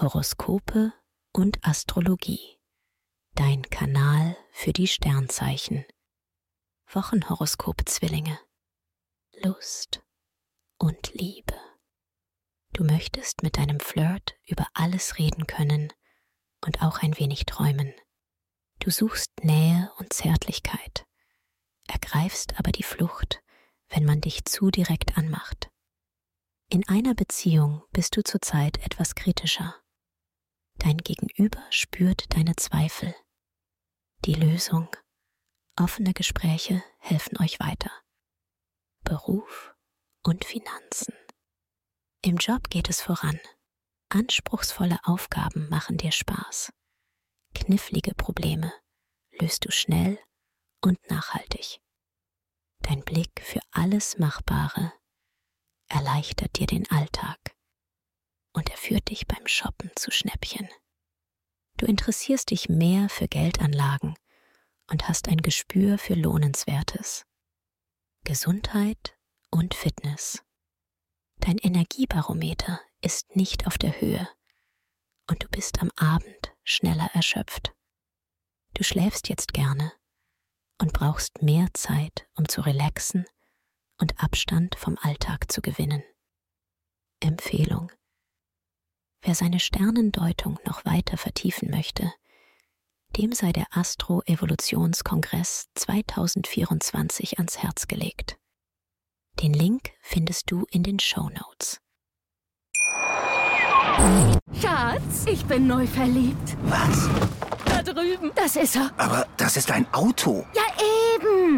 Horoskope und Astrologie. Dein Kanal für die Sternzeichen. Wochenhoroskop Zwillinge. Lust und Liebe. Du möchtest mit deinem Flirt über alles reden können und auch ein wenig träumen. Du suchst Nähe und Zärtlichkeit, ergreifst aber die Flucht, wenn man dich zu direkt anmacht. In einer Beziehung bist du zurzeit etwas kritischer. Dein Gegenüber spürt deine Zweifel. Die Lösung. Offene Gespräche helfen euch weiter. Beruf und Finanzen. Im Job geht es voran. Anspruchsvolle Aufgaben machen dir Spaß. Knifflige Probleme löst du schnell und nachhaltig. Dein Blick für alles Machbare erleichtert dir den Alltag führt dich beim Shoppen zu Schnäppchen. Du interessierst dich mehr für Geldanlagen und hast ein Gespür für Lohnenswertes. Gesundheit und Fitness. Dein Energiebarometer ist nicht auf der Höhe und du bist am Abend schneller erschöpft. Du schläfst jetzt gerne und brauchst mehr Zeit, um zu relaxen und Abstand vom Alltag zu gewinnen. Empfehlung. Wer seine Sternendeutung noch weiter vertiefen möchte, dem sei der Astro-Evolutionskongress 2024 ans Herz gelegt. Den Link findest du in den Show Notes. Schatz, ich bin neu verliebt. Was? Da drüben. Das ist er. Aber das ist ein Auto. Ja,